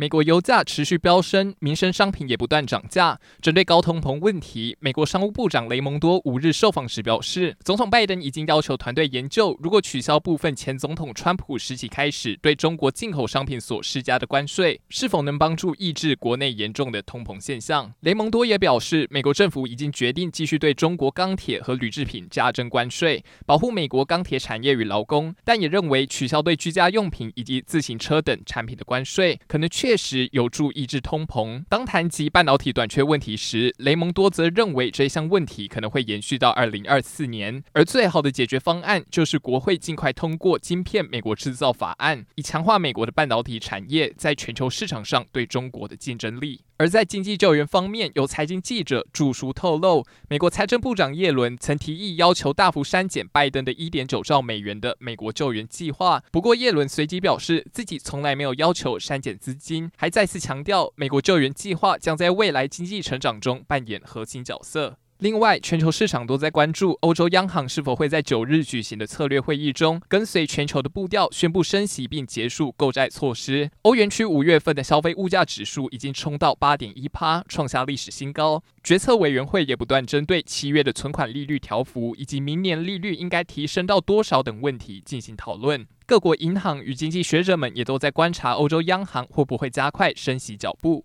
美国油价持续飙升，民生商品也不断涨价。针对高通膨问题，美国商务部长雷蒙多五日受访时表示，总统拜登已经要求团队研究，如果取消部分前总统川普时期开始对中国进口商品所施加的关税，是否能帮助抑制国内严重的通膨现象。雷蒙多也表示，美国政府已经决定继续对中国钢铁和铝制品加征关税，保护美国钢铁产业与劳工，但也认为取消对居家用品以及自行车等产品的关税，可能确确实有助抑制通膨。当谈及半导体短缺问题时，雷蒙多则认为这项问题可能会延续到二零二四年，而最好的解决方案就是国会尽快通过《晶片美国制造法案》，以强化美国的半导体产业在全球市场上对中国的竞争力。而在经济救援方面，有财经记者著书透露，美国财政部长耶伦曾提议要求大幅删减拜登的一点九兆美元的美国救援计划。不过，耶伦随即表示自己从来没有要求删减资金，还再次强调美国救援计划将在未来经济成长中扮演核心角色。另外，全球市场都在关注欧洲央行是否会在九日举行的策略会议中，跟随全球的步调宣布升息并结束购债措施。欧元区五月份的消费物价指数已经冲到八点一趴，创下历史新高。决策委员会也不断针对七月的存款利率调幅以及明年利率应该提升到多少等问题进行讨论。各国银行与经济学者们也都在观察欧洲央行会不会加快升息脚步。